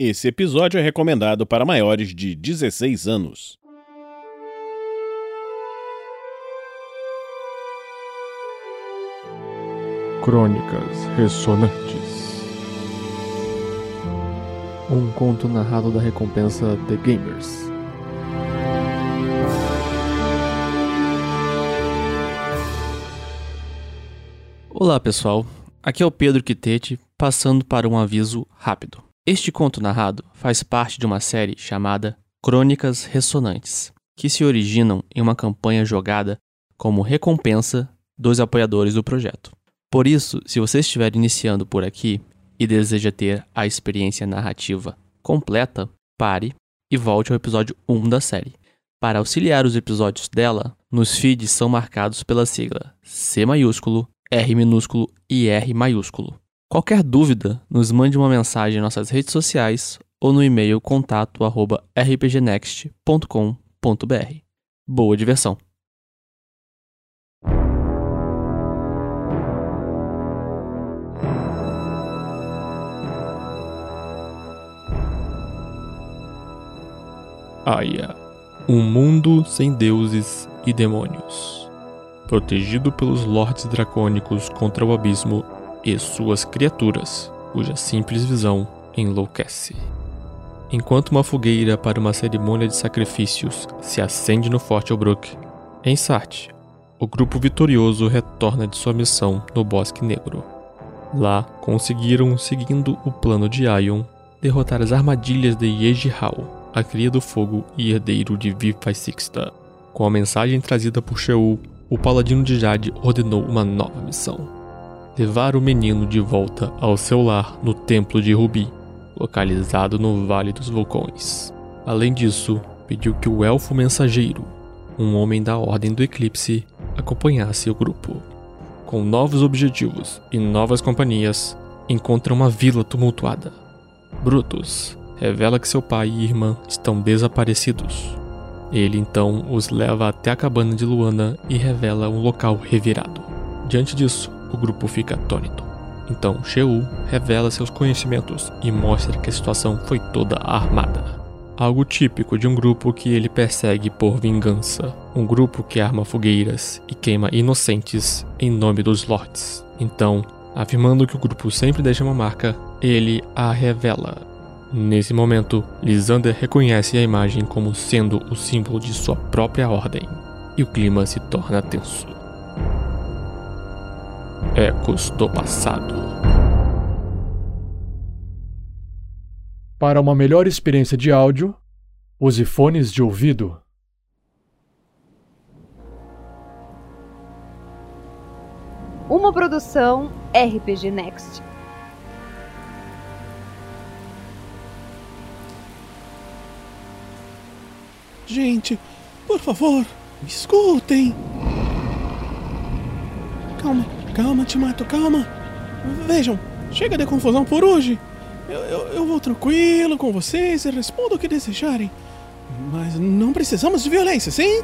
Esse episódio é recomendado para maiores de 16 anos. Crônicas Ressonantes Um conto narrado da recompensa The Gamers. Olá pessoal, aqui é o Pedro Quitete, passando para um aviso rápido. Este conto narrado faz parte de uma série chamada Crônicas Ressonantes, que se originam em uma campanha jogada como recompensa dos apoiadores do projeto. Por isso, se você estiver iniciando por aqui e deseja ter a experiência narrativa completa, pare e volte ao episódio 1 da série. Para auxiliar os episódios dela, nos feeds são marcados pela sigla C maiúsculo, R minúsculo e R maiúsculo. Qualquer dúvida, nos mande uma mensagem em nossas redes sociais ou no e-mail contato@rpgnext.com.br. Boa diversão. Aya, um mundo sem deuses e demônios, protegido pelos lordes dracônicos contra o abismo e suas criaturas, cuja simples visão enlouquece. Enquanto uma fogueira para uma cerimônia de sacrifícios se acende no Forte Obrook, em Sart, o grupo vitorioso retorna de sua missão no Bosque Negro. Lá, conseguiram, seguindo o plano de Ion, derrotar as armadilhas de Yejihal, a cria do fogo e herdeiro de Vipai Sixta. Com a mensagem trazida por Sheol, o paladino de Jade ordenou uma nova missão levar o menino de volta ao seu lar no Templo de Rubi, localizado no Vale dos Vulcões. Além disso, pediu que o elfo mensageiro, um homem da Ordem do Eclipse, acompanhasse o grupo. Com novos objetivos e novas companhias, encontra uma vila tumultuada. Brutus revela que seu pai e irmã estão desaparecidos. Ele então os leva até a cabana de Luana e revela um local revirado. Diante disso, o grupo fica atônito. Então Sheol revela seus conhecimentos e mostra que a situação foi toda armada. Algo típico de um grupo que ele persegue por vingança. Um grupo que arma fogueiras e queima inocentes em nome dos lords. Então, afirmando que o grupo sempre deixa uma marca, ele a revela. Nesse momento, Lysander reconhece a imagem como sendo o símbolo de sua própria ordem, e o clima se torna tenso. Ecos do passado. Para uma melhor experiência de áudio, use fones de ouvido. Uma produção RPG Next. Gente, por favor, me escutem. Calma, calma, Timato, calma. Vejam, chega de confusão por hoje. Eu, eu, eu vou tranquilo com vocês e respondo o que desejarem. Mas não precisamos de violência, sim?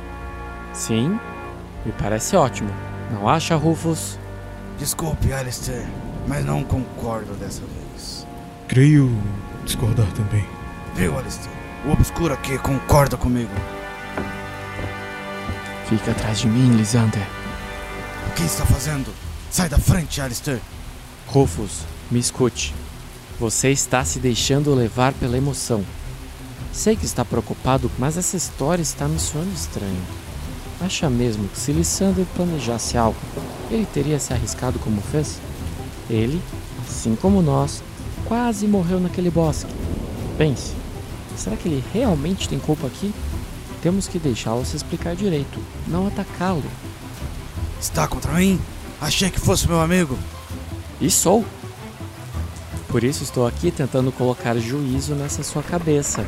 Sim, me parece ótimo. Não acha, Rufus? Desculpe, Alistair, mas não concordo dessa vez. Creio discordar também. Viu, Alistair? O obscuro aqui concorda comigo. Fica atrás de mim, Lysander. O que está fazendo? Sai da frente, Alistair. Rufus, me escute. Você está se deixando levar pela emoção. Sei que está preocupado, mas essa história está me soando estranha. Acha mesmo que se Lysander planejasse algo, ele teria se arriscado como fez? Ele, assim como nós, quase morreu naquele bosque. Pense, será que ele realmente tem culpa aqui? Temos que deixá-lo se explicar direito, não atacá-lo. Está contra mim? Achei que fosse meu amigo. E sou. Por isso estou aqui tentando colocar juízo nessa sua cabeça.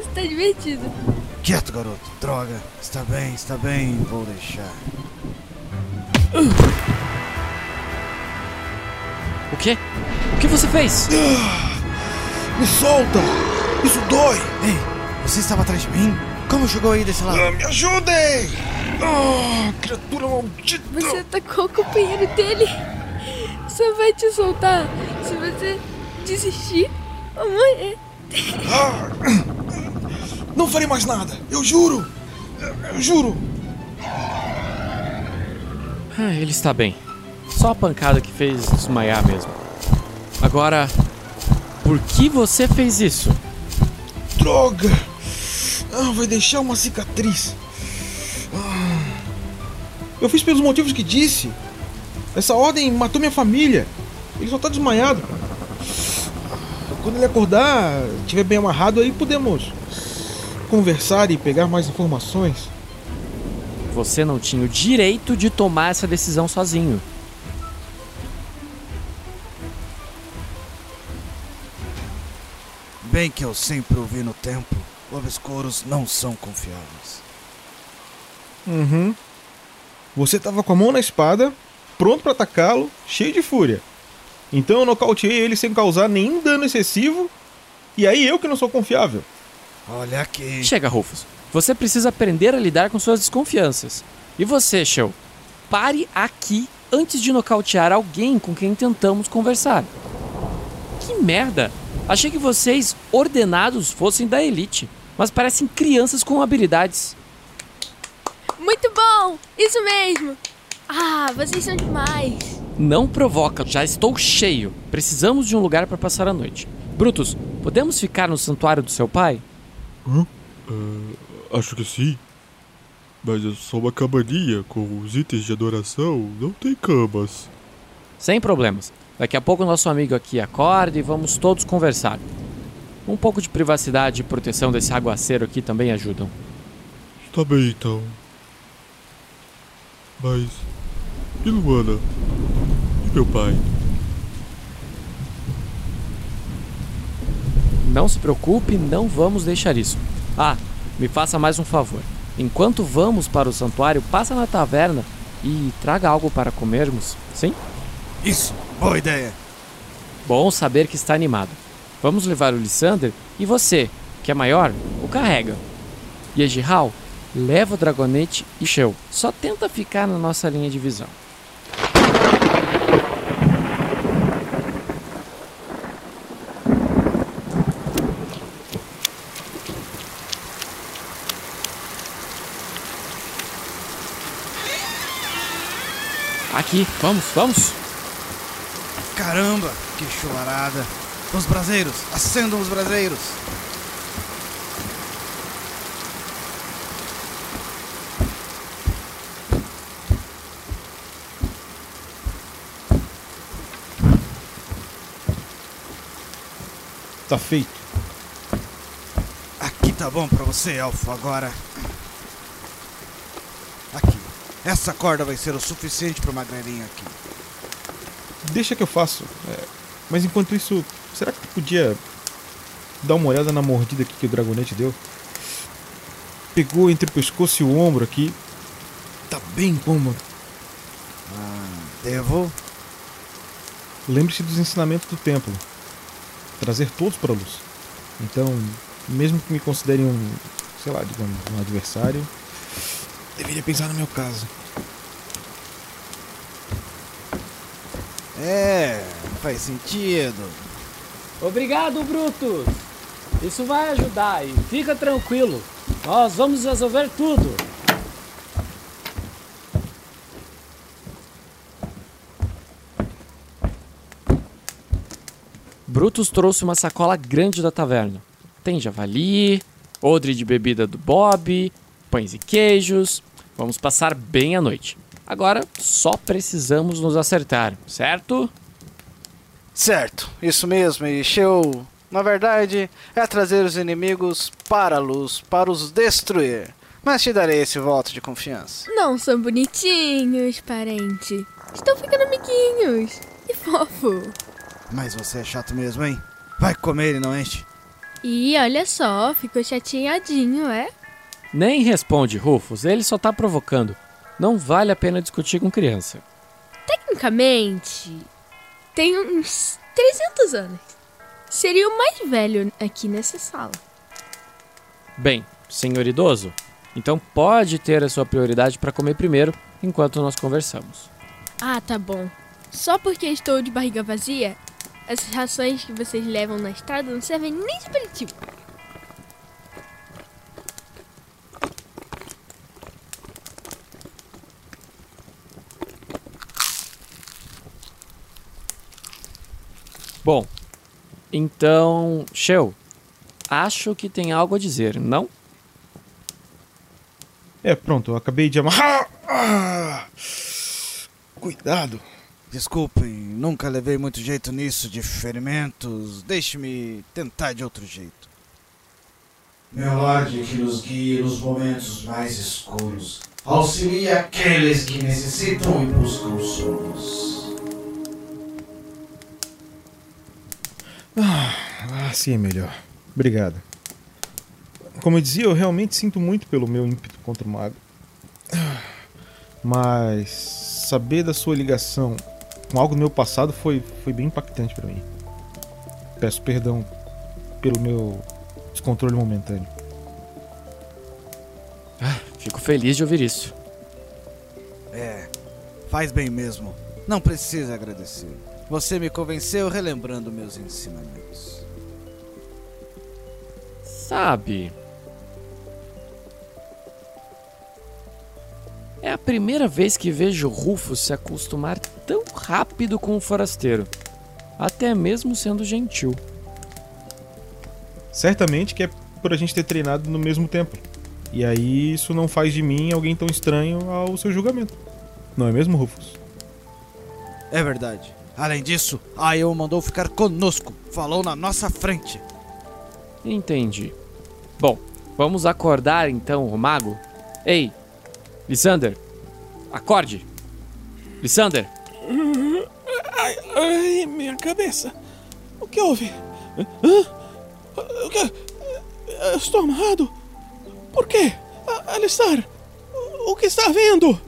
Está divertido. Quieto, garoto. Droga. Está bem, está bem. Vou deixar. O quê? O que você fez? Me solta! Isso dói! Ei, você estava atrás de mim? Como chegou aí desse lado? me ajudem! Ah, criatura maldita! Você atacou o companheiro dele. Só vai te soltar se você desistir ou morrer. Ah, não farei mais nada, eu juro! Eu juro! Ah, ele está bem. Só a pancada que fez desmaiar mesmo. Agora, por que você fez isso? Droga! Ah, vai deixar uma cicatriz. Ah, eu fiz pelos motivos que disse. Essa ordem matou minha família. Ele só tá desmaiado. Quando ele acordar, estiver bem amarrado, aí podemos conversar e pegar mais informações. Você não tinha o direito de tomar essa decisão sozinho. Bem que eu sempre ouvi no tempo, obscuros não são confiáveis. Uhum. Você tava com a mão na espada, pronto para atacá-lo, cheio de fúria. Então eu nocauteei ele sem causar nenhum dano excessivo, e aí eu que não sou confiável. Olha aqui. Chega, Rufus. Você precisa aprender a lidar com suas desconfianças. E você, Shell? Pare aqui antes de nocautear alguém com quem tentamos conversar. Que merda! Achei que vocês, ordenados, fossem da elite, mas parecem crianças com habilidades. Muito bom! Isso mesmo! Ah, vocês são demais! Não provoca, já estou cheio. Precisamos de um lugar para passar a noite. Brutus, podemos ficar no santuário do seu pai? Hã? Uh, acho que sim. Mas é só uma cabaninha com os itens de adoração, não tem camas. Sem problemas. Daqui a pouco nosso amigo aqui acorda e vamos todos conversar. Um pouco de privacidade e proteção desse aguaceiro aqui também ajudam. Está bem então. Mas. E Luana? E meu pai? Não se preocupe, não vamos deixar isso. Ah, me faça mais um favor. Enquanto vamos para o santuário, passa na taverna e traga algo para comermos, sim? Isso, boa ideia. Bom saber que está animado. Vamos levar o Lissander e você, que é maior, o carrega. E Ejihal, leva o dragonete e Shell. Só tenta ficar na nossa linha de visão. Aqui, vamos, vamos. Caramba, que chularada. Os braseiros, acendam os braseiros. Tá feito. Aqui tá bom pra você, Elfo, agora. Aqui. Essa corda vai ser o suficiente pra magrelinha aqui. Deixa que eu faço. É, mas enquanto isso, será que tu podia dar uma olhada na mordida aqui que o dragonete deu? Pegou entre o pescoço e o ombro aqui. Tá bem incômodo. Ah, devo? Lembre-se dos ensinamentos do templo. Trazer todos para a luz. Então, mesmo que me considerem um, sei lá, digamos, um adversário, deveria pensar no meu caso. É, faz sentido. Obrigado, Brutus. Isso vai ajudar e fica tranquilo. Nós vamos resolver tudo. Brutus trouxe uma sacola grande da taverna. Tem javali, odre de bebida do Bob, pães e queijos. Vamos passar bem a noite. Agora só precisamos nos acertar, certo? Certo, isso mesmo, e Sheu, na verdade, é trazer os inimigos para a luz, para os destruir. Mas te darei esse voto de confiança. Não são bonitinhos, parente. Estão ficando amiguinhos. E fofo. Mas você é chato mesmo, hein? Vai comer e não enche. E olha só, ficou chateadinho, é? Nem responde, Rufus, ele só tá provocando. Não vale a pena discutir com criança. Tecnicamente, tem uns 300 anos. Seria o mais velho aqui nessa sala. Bem, senhor idoso, Então pode ter a sua prioridade para comer primeiro, enquanto nós conversamos. Ah, tá bom. Só porque estou de barriga vazia, essas rações que vocês levam na estrada não servem nem de aperitivo. Bom, então, Shell, acho que tem algo a dizer, não? É, pronto, eu acabei de amarrar. Ah! Cuidado. Desculpem, nunca levei muito jeito nisso de ferimentos. Deixe-me tentar de outro jeito. Meu Lorde que nos guie nos momentos mais escuros. Auxilie aqueles que necessitam e buscam sonos. Assim é melhor. Obrigado. Como eu dizia, eu realmente sinto muito pelo meu ímpeto contra o mago. Mas saber da sua ligação com algo do meu passado foi, foi bem impactante para mim. Peço perdão pelo meu descontrole momentâneo. Ah, fico feliz de ouvir isso. É, faz bem mesmo. Não precisa agradecer. Você me convenceu relembrando meus ensinamentos. Sabe? É a primeira vez que vejo Rufus se acostumar tão rápido com o forasteiro, até mesmo sendo gentil. Certamente que é por a gente ter treinado no mesmo tempo. E aí isso não faz de mim alguém tão estranho ao seu julgamento. Não é mesmo, Rufus? É verdade. Além disso, a Io mandou ficar conosco. Falou na nossa frente. Entendi. Bom, vamos acordar então o mago? Ei, Lysander, acorde! Lysander! Ai, ai, minha cabeça. O que houve? Hã? O que? Eu Estou amarrado? Por quê? Alistar, o que está havendo?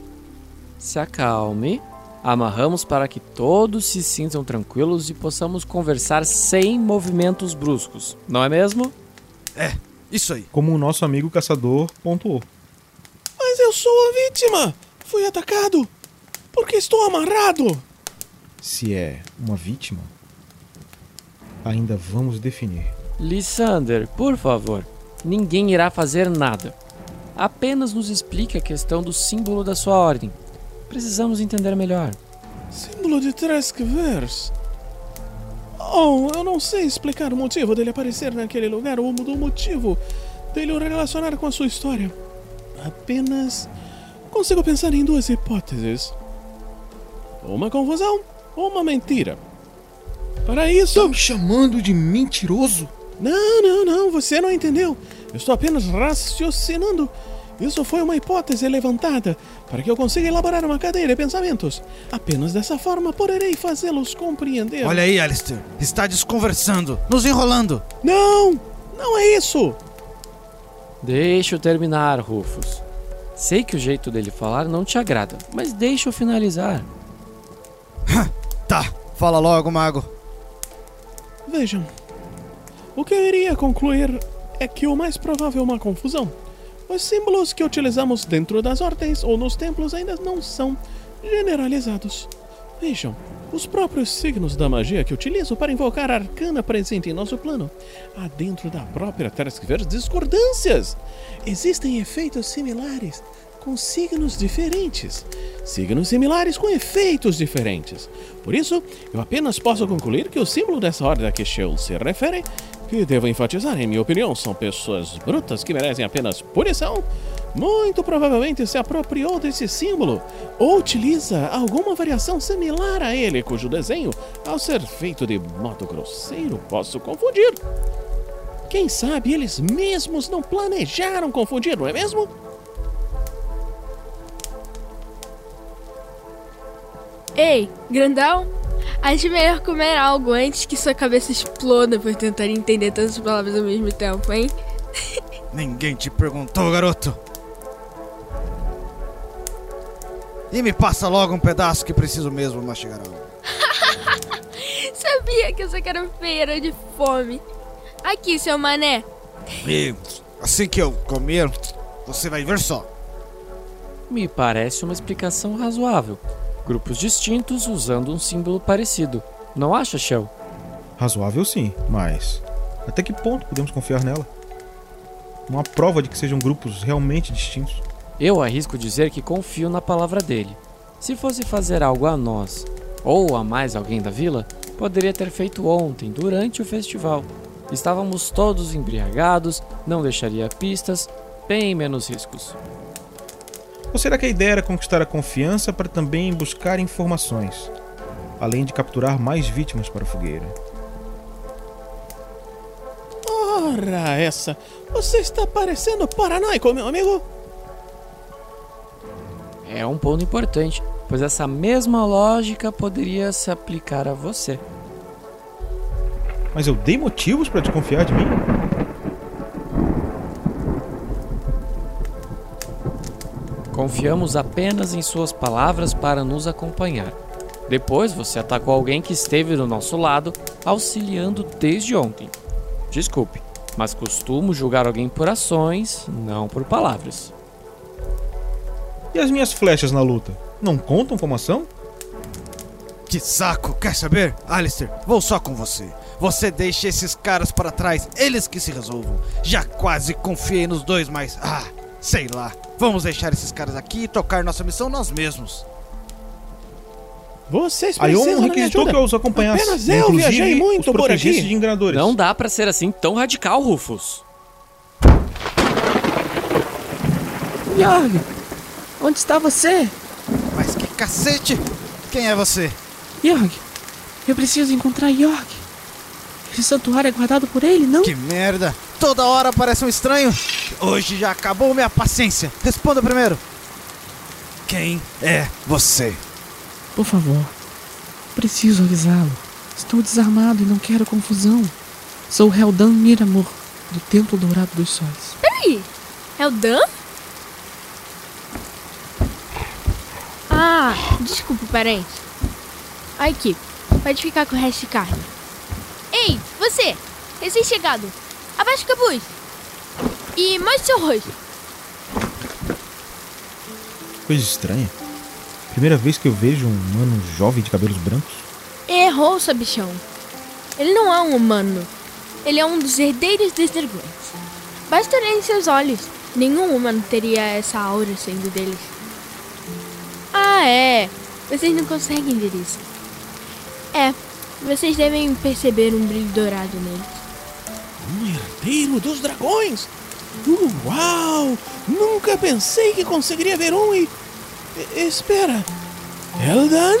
Se acalme. Amarramos para que todos se sintam tranquilos e possamos conversar sem movimentos bruscos, não é mesmo? É, isso aí. Como o nosso amigo caçador pontuou. Mas eu sou a vítima. Fui atacado. Por que estou amarrado? Se é uma vítima, ainda vamos definir. Lysander, por favor, ninguém irá fazer nada. Apenas nos explique a questão do símbolo da sua ordem. Precisamos entender melhor. Símbolo de Treskvers. Oh, eu não sei explicar o motivo dele aparecer naquele lugar ou do motivo dele o relacionar com a sua história. Apenas consigo pensar em duas hipóteses: uma confusão ou uma mentira. Para isso. Tá me chamando de mentiroso? Não, não, não, você não entendeu. Eu estou apenas raciocinando. Isso foi uma hipótese levantada para que eu consiga elaborar uma cadeia de pensamentos. Apenas dessa forma poderei fazê-los compreender. Olha aí, Alistair. Está desconversando, nos enrolando. Não! Não é isso! Deixa eu terminar, Rufus. Sei que o jeito dele falar não te agrada, mas deixa eu finalizar. Tá, fala logo, mago. Vejam. O que eu iria concluir é que o mais provável é uma confusão. Os símbolos que utilizamos dentro das ordens ou nos templos ainda não são generalizados. Vejam, os próprios signos da magia que utilizo para invocar a arcana presente em nosso plano. Há dentro da própria Terskver discordâncias. Existem efeitos similares com signos diferentes. Signos similares com efeitos diferentes. Por isso, eu apenas posso concluir que o símbolo dessa ordem a que Sheol se refere, que devo enfatizar, em minha opinião, são pessoas brutas que merecem apenas punição, muito provavelmente se apropriou desse símbolo ou utiliza alguma variação similar a ele, cujo desenho, ao ser feito de modo grosseiro, posso confundir. Quem sabe eles mesmos não planejaram confundir, não é mesmo? Ei, grandão, acho melhor comer algo antes que sua cabeça exploda por tentar entender todas as palavras ao mesmo tempo, hein? Ninguém te perguntou, garoto. E me passa logo um pedaço que preciso mesmo mastigar algo. Sabia que essa cara feia era de fome. Aqui, seu mané. E assim que eu comer, Você vai ver só. Me parece uma explicação razoável. Grupos distintos usando um símbolo parecido. Não acha, Shell? Razoável sim, mas até que ponto podemos confiar nela? Uma prova de que sejam grupos realmente distintos. Eu arrisco dizer que confio na palavra dele. Se fosse fazer algo a nós, ou a mais alguém da vila, poderia ter feito ontem, durante o festival. Estávamos todos embriagados, não deixaria pistas, bem menos riscos. Ou será que a ideia era conquistar a confiança para também buscar informações, além de capturar mais vítimas para a fogueira? Ora, essa! Você está parecendo paranoico, meu amigo! É um ponto importante, pois essa mesma lógica poderia se aplicar a você. Mas eu dei motivos para desconfiar de mim? Confiamos apenas em suas palavras para nos acompanhar. Depois você atacou alguém que esteve do nosso lado, auxiliando desde ontem. Desculpe, mas costumo julgar alguém por ações, não por palavras. E as minhas flechas na luta? Não contam como ação? Que saco! Quer saber? Alistair, vou só com você. Você deixa esses caras para trás, eles que se resolvam. Já quase confiei nos dois, mas. Ah, sei lá. Vamos deixar esses caras aqui e tocar nossa missão nós mesmos. Vocês da minha requisitou que eu os acompanhasse. Apenas eu inclusive viajei muito por aqui. de enganadores. Não dá pra ser assim tão radical, Rufus. Yorg, onde está você? Mas que cacete! Quem é você? Yorg, eu preciso encontrar Yorg. Esse santuário é guardado por ele, não? Que merda! Toda hora aparece um estranho. Hoje já acabou minha paciência. Responda primeiro. Quem é você? Por favor, preciso avisá-lo. Estou desarmado e não quero confusão. Sou Heldan Miramor, do Templo Dourado dos Sóis. Peraí, é o Dan? Ah, desculpa, parente. Aqui, pode ficar com o resto de carne. Ei, você, recém-chegado, abaixa o capuz. E mostre seu rosto. Coisa estranha. Primeira vez que eu vejo um humano jovem de cabelos brancos. Errou, sabichão. Ele não é um humano. Ele é um dos herdeiros dos dragões. Basta olhar em seus olhos. Nenhum humano teria essa aura saindo deles. Ah, é. Vocês não conseguem ver isso. É, vocês devem perceber um brilho dourado neles. Herdeiro dos dragões! Uau! Nunca pensei que conseguiria ver um e. e- Espera! Eldan?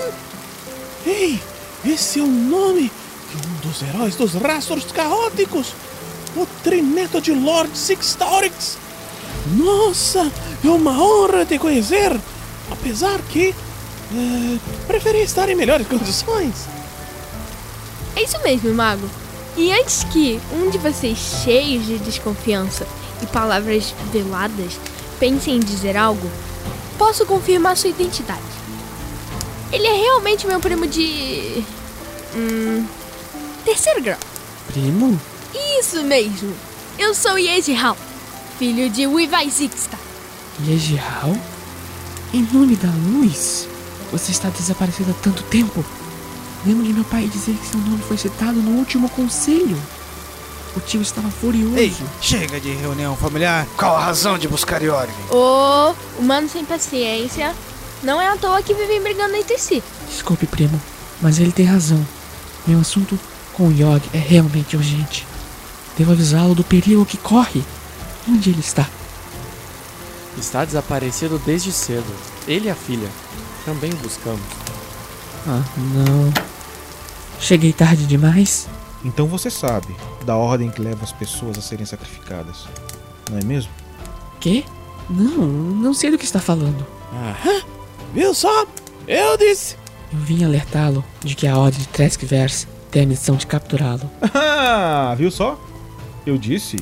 Ei, esse é o nome de um dos heróis dos rastros caóticos! O trineto de Lord Sixtaurix! Nossa, é uma honra te conhecer! Apesar que. eh, preferi estar em melhores condições. É isso mesmo, mago. E antes que um de vocês, cheios de desconfiança e palavras veladas, pense em dizer algo, posso confirmar sua identidade. Ele é realmente meu primo de. Hum. Terceiro grau. Primo? Isso mesmo! Eu sou Yeji Hao, filho de Wivai Sixta. Yejihal? Em nome da luz? Você está desaparecido há tanto tempo? Lembro de meu pai dizer que seu nome foi citado no último conselho. O tio estava furioso. Ei, chega de reunião familiar. Qual a razão de buscar Yorg? Ô, humano sem paciência. Não é à toa que vivem brigando entre si. Desculpe, primo, mas ele tem razão. Meu assunto com o Yog é realmente urgente. Devo avisá-lo do perigo que corre. Onde ele está? Está desaparecido desde cedo. Ele e a filha. Também o buscamos. Ah, não. Cheguei tarde demais? Então você sabe da ordem que leva as pessoas a serem sacrificadas, não é mesmo? Quê? Não, não sei do que está falando. Aham, viu só? Eu disse! Eu vim alertá-lo de que a Ordem de Treskverse tem a missão de capturá-lo. Ah, viu só? Eu disse.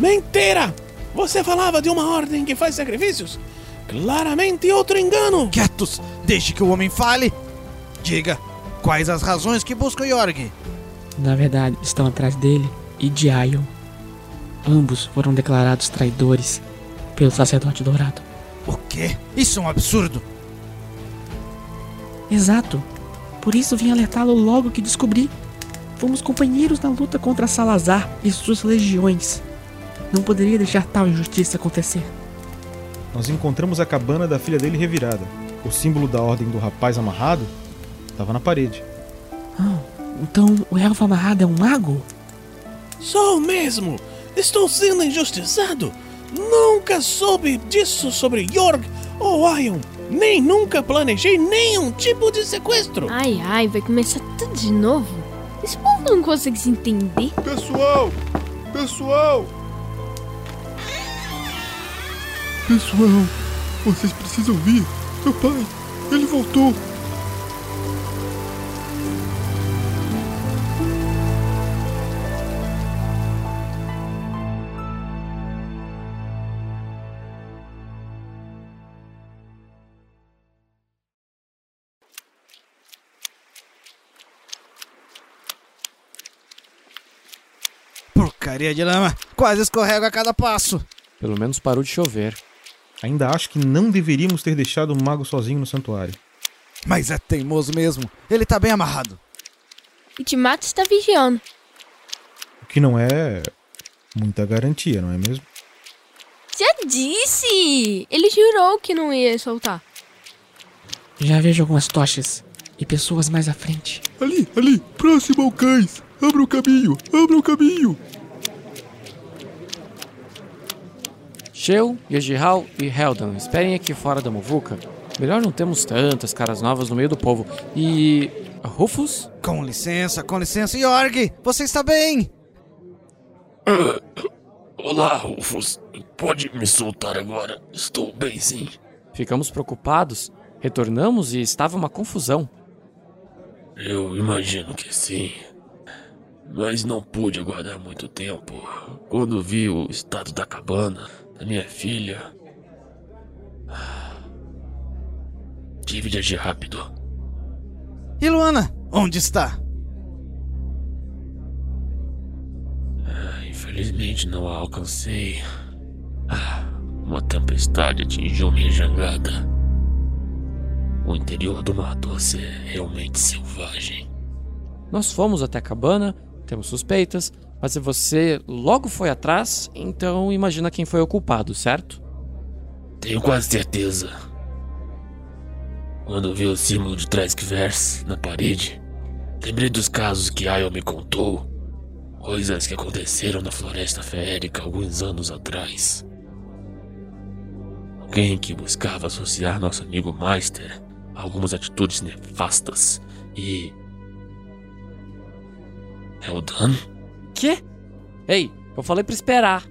Mentira! Você falava de uma ordem que faz sacrifícios? Claramente outro engano! Quietos! Deixe que o homem fale! Diga, quais as razões que busca Yorg? Na verdade, estão atrás dele e de Aion. Ambos foram declarados traidores pelo sacerdote dourado. O quê? Isso é um absurdo. Exato. Por isso vim alertá-lo logo que descobri. Fomos companheiros na luta contra Salazar e suas legiões. Não poderia deixar tal injustiça acontecer. Nós encontramos a cabana da filha dele revirada. O símbolo da ordem do rapaz amarrado estava na parede. Ah, então o elfo amarrado é um mago? Sou mesmo! Estou sendo injustiçado! Nunca soube disso sobre Yorg ou Ion! Nem nunca planejei nenhum tipo de sequestro! Ai, ai, vai começar tudo de novo? Esse povo não consegue se entender. Pessoal! Pessoal! Pessoal, vocês precisam vir. Meu pai, ele voltou. Porcaria de lama. Quase escorrego a cada passo. Pelo menos parou de chover. Ainda acho que não deveríamos ter deixado o mago sozinho no santuário. Mas é teimoso mesmo. Ele tá bem amarrado. E Timato está vigiando. O que não é muita garantia, não é mesmo? Já disse! Ele jurou que não ia soltar. Já vejo algumas tochas e pessoas mais à frente. Ali, ali, próximo ao cães. Abra o caminho, abra o caminho. Sheu, Yejihal e Heldan, esperem aqui fora da muvuca. Melhor não termos tantas caras novas no meio do povo. E. Rufus? Com licença, com licença. Yorg, você está bem? Olá, Rufus. Pode me soltar agora. Estou bem, sim. Ficamos preocupados. Retornamos e estava uma confusão. Eu imagino que sim. Mas não pude aguardar muito tempo. Quando vi o estado da cabana, da minha filha. Tive de agir rápido. E Luana, onde está? Ah, infelizmente não a alcancei. Ah, uma tempestade atingiu minha jangada. O interior do Mato é realmente selvagem. Nós fomos até a cabana, temos suspeitas, mas se você logo foi atrás, então imagina quem foi o culpado, certo? Tenho quase certeza. Quando vi o símbolo de Treskvers na parede, lembrei dos casos que Ayo me contou. Coisas que aconteceram na Floresta Feérica alguns anos atrás. Alguém que buscava associar nosso amigo Meister a algumas atitudes nefastas e. Eldan? Quê? Ei, eu falei pra esperar.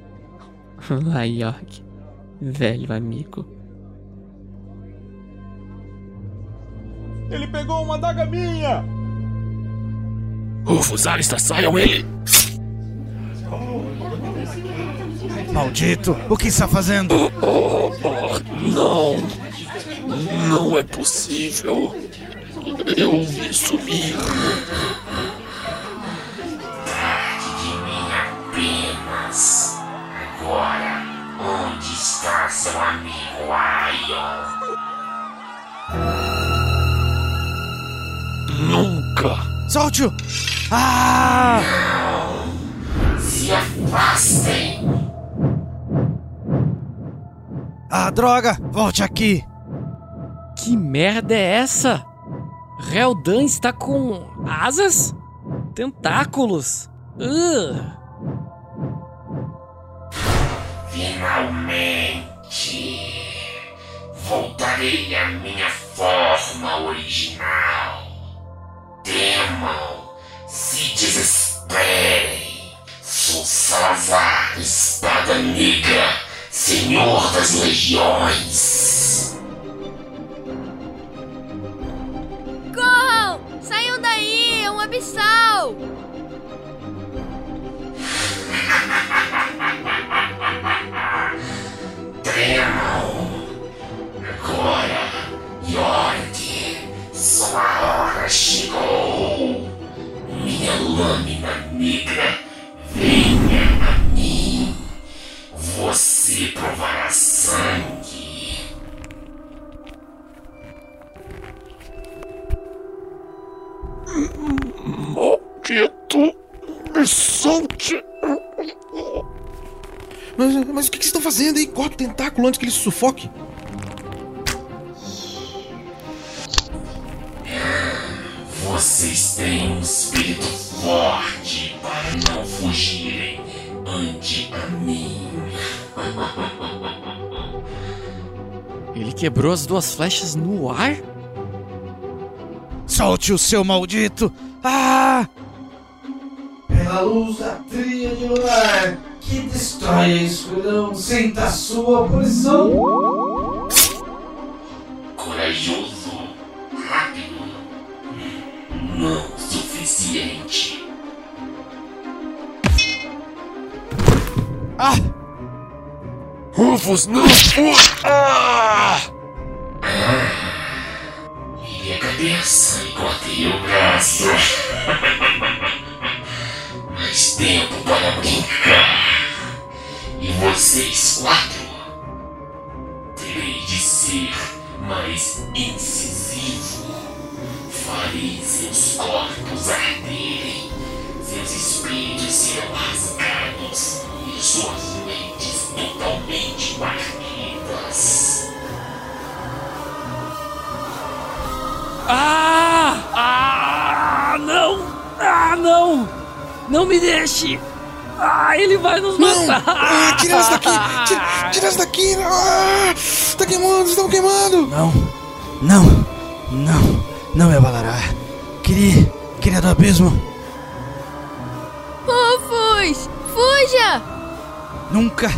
Lá, York. Velho amigo. Ele pegou uma daga minha! Rufus, Alistair, saiam ele! Maldito! O que está fazendo? Oh, oh, não! Não é possível! Eu vi sumir! Seu amigo Ion? Nunca! Solte-o! Ah! Não! Se afastem! Ah, droga! Volte aqui! Que merda é essa? Reldan está com asas? Tentáculos? Uh. Finalmente voltarei à minha forma original. Temam, se desesperem. Sou Salazar, Espada Negra, Senhor das Legiões. Sufoque. Vocês têm um espírito forte para não fugirem ante a mim. Ele quebrou as duas flechas no ar? Solte o seu maldito! Ah! Pela luz da tríade lunar que destrói a escuridão, sinta a sua posição. Corajoso, rápido, não suficiente. Ah! Rufus, não! Ah! Virei a cabeça e cortei o braço. Mais tempo para brincar. E vocês quatro terei de ser mais incisivo. Farei seus corpos arderem, seus espíritos serão rasgados e suas mentes totalmente partidas. Ah! Ah! Não! Ah, não! Não me deixe! Ah, ele vai nos matar! Ah, tira elas daqui! Tira, tira elas daqui! Ah, tá queimando, estão queimando! Não, não, não, não me abalará. Queria, queria do abismo. Rufus! Fuja! Nunca.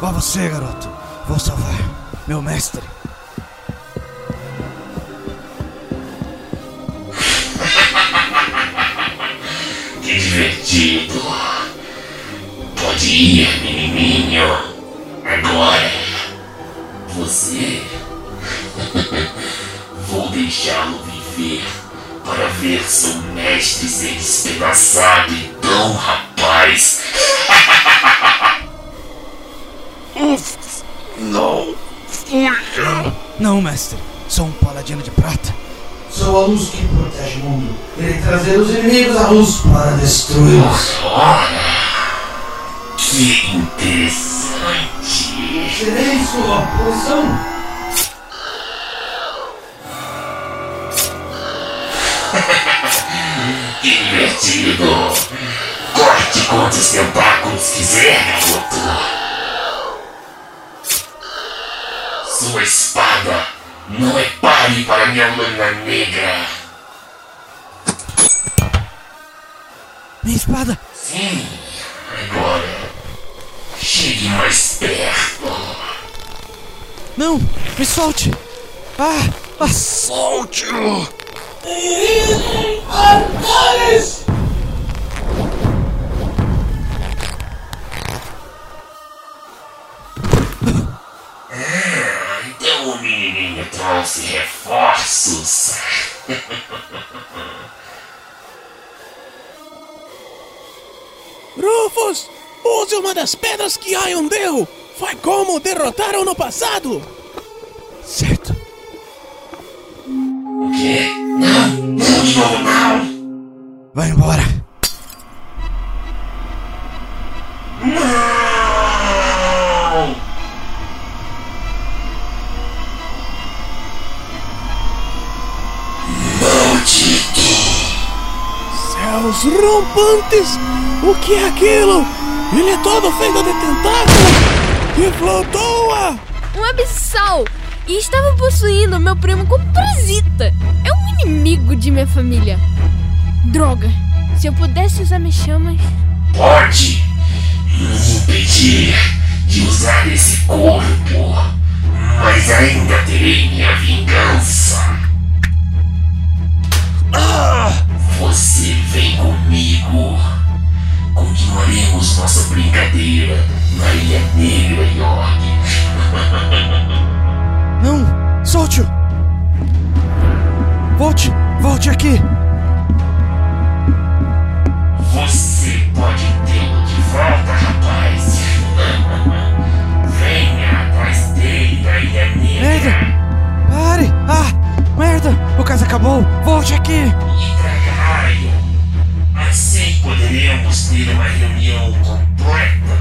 Vá você, garoto. Vou salvar meu mestre. Que divertido. Ir, menininho. Agora, você. Vou deixá-lo viver para ver seu mestre ser despedaçado então, rapaz. Uf! Não! Não, mestre. Sou um paladino de prata. Sou a luz que protege o mundo. Irei trazer os inimigos à luz para destruí-los. Ora, que interessante. Serei sua posição. Que divertido. Corte quantos tentáculos quiser, garoto. Sua espada não é pare para minha lâmina negra. Minha espada. Sim, agora. Chegue mais perto. Não, me solte. Ah, ah. Solte-o! Ah, então o menininho trouxe reforços. Rufus, use uma das pedras que Ion deu. Foi como derrotaram no passado. Certo. O quê? Não, não novo não. Vai embora. Não! Maldito! Céus rompantes! O que é aquilo? Ele é todo feito de tentáculo e flutua! Um abissal! E estava possuindo meu primo como parasita! É um inimigo de minha família! Droga! Se eu pudesse usar minhas chamas. Pode nos impedir de usar esse corpo, mas ainda terei minha vingança. Você vem comigo. Continuaremos nossa brincadeira na Ilha Negra, York. Não! Solte-o! Volte! Volte aqui! Você pode tê-lo de volta, rapaz! Venha atrás dele da Ilha Negra! Merda! Pare! Ah! Merda! O caso acabou! Volte aqui! Poderemos ter uma reunião completa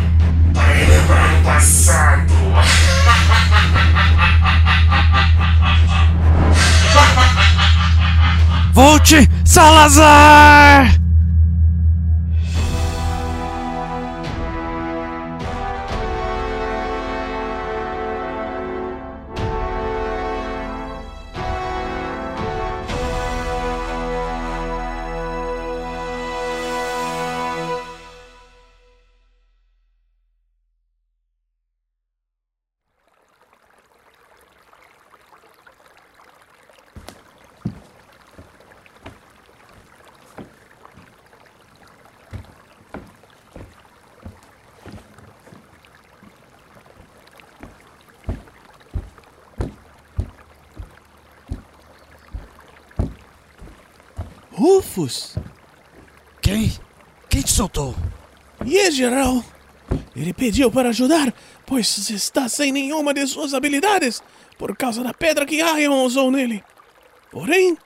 para relembrar o passado. Volte, Salazar! Rufus! Quem? Quem te soltou? Yegeral! Ele pediu para ajudar, pois está sem nenhuma de suas habilidades por causa da pedra que Ion usou nele. Porém,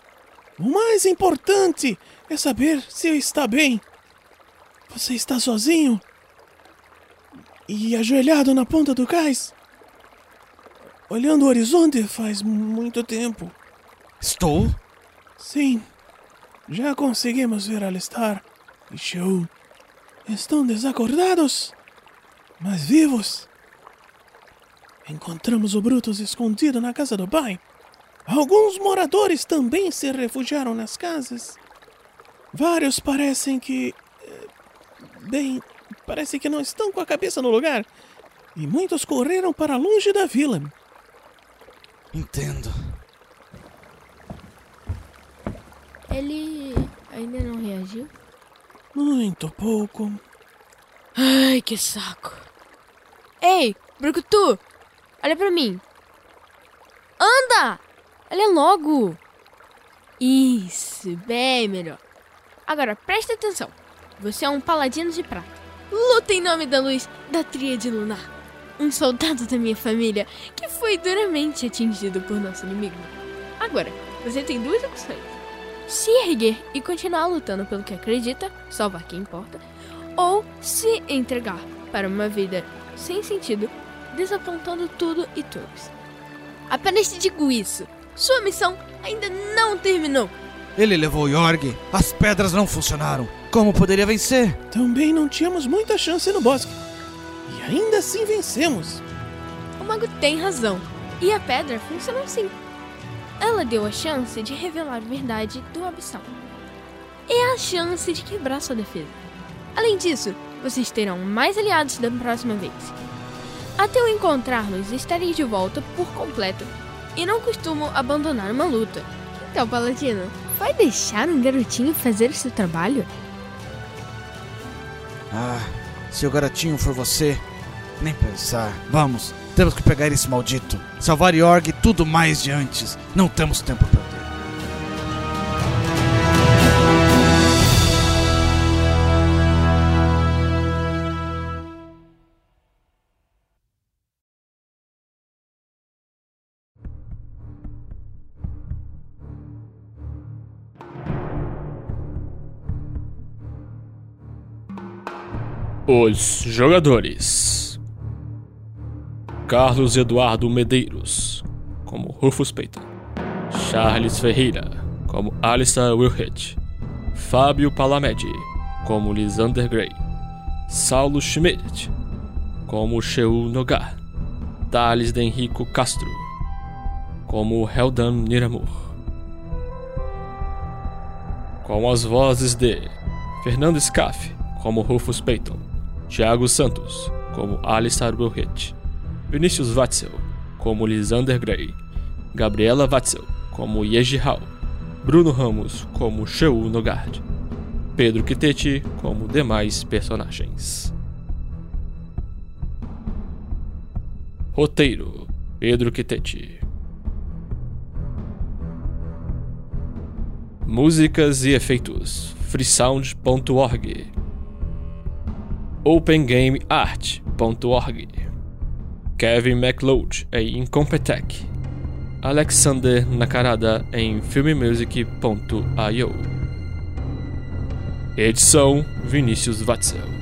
o mais importante é saber se está bem. Você está sozinho? E ajoelhado na ponta do cais? Olhando o horizonte faz muito tempo. Estou? Sim. Já conseguimos ver Alistar e Show. Estão desacordados, mas vivos. Encontramos o Brutus escondido na casa do pai. Alguns moradores também se refugiaram nas casas. Vários parecem que. eh, Bem, parece que não estão com a cabeça no lugar. E muitos correram para longe da vila. Entendo. Ele ainda não reagiu? Muito pouco. Ai, que saco. Ei, Brucutu! Olha pra mim. Anda! Olha logo! Isso, bem melhor. Agora, presta atenção. Você é um paladino de prata. Luta em nome da luz da tríade lunar. Um soldado da minha família que foi duramente atingido por nosso inimigo. Agora, você tem duas opções. Se erguer e continuar lutando pelo que acredita, salvar quem importa, ou se entregar para uma vida sem sentido, desapontando tudo e todos. Apenas te digo isso. Sua missão ainda não terminou. Ele levou Yorg. As pedras não funcionaram. Como poderia vencer? Também não tínhamos muita chance no bosque. E ainda assim vencemos. O mago tem razão. E a pedra funcionou sim. Ela deu a chance de revelar a verdade do abissal. É a chance de quebrar sua defesa. Além disso, vocês terão mais aliados da próxima vez. Até eu encontrarmos, estarei de volta por completo. E não costumo abandonar uma luta. Então, Paladino, vai deixar um garotinho fazer o seu trabalho? Ah, se o garotinho for você, nem pensar. Vamos, temos que pegar esse maldito. Salvar Yorg e tudo mais de antes. Não temos tempo a perder. Os jogadores: Carlos Eduardo Medeiros, como Rufus Peyton, Charles Ferreira, como Alistair Wilhett, Fábio Palamede, como Lisander Gray, Saulo Schmidt, como Sheul Nogar, Thales Henrico Castro, como Heldan Niramur. Com as vozes de Fernando Scaff, como Rufus Peyton, Thiago Santos, como Alistair Wilhett, Vinícius Watzel, como Lisander Gray, Gabriela Watzel, como Yeji Hall, Bruno Ramos, como Sheul Nogard, Pedro Kitete, como demais personagens. Roteiro: Pedro Kitete. Músicas e efeitos: freesound.org opengameart.org Kevin MacLeod em Incompetech Alexander Nakarada em filmmusic.io. Edição Vinícius Watzel.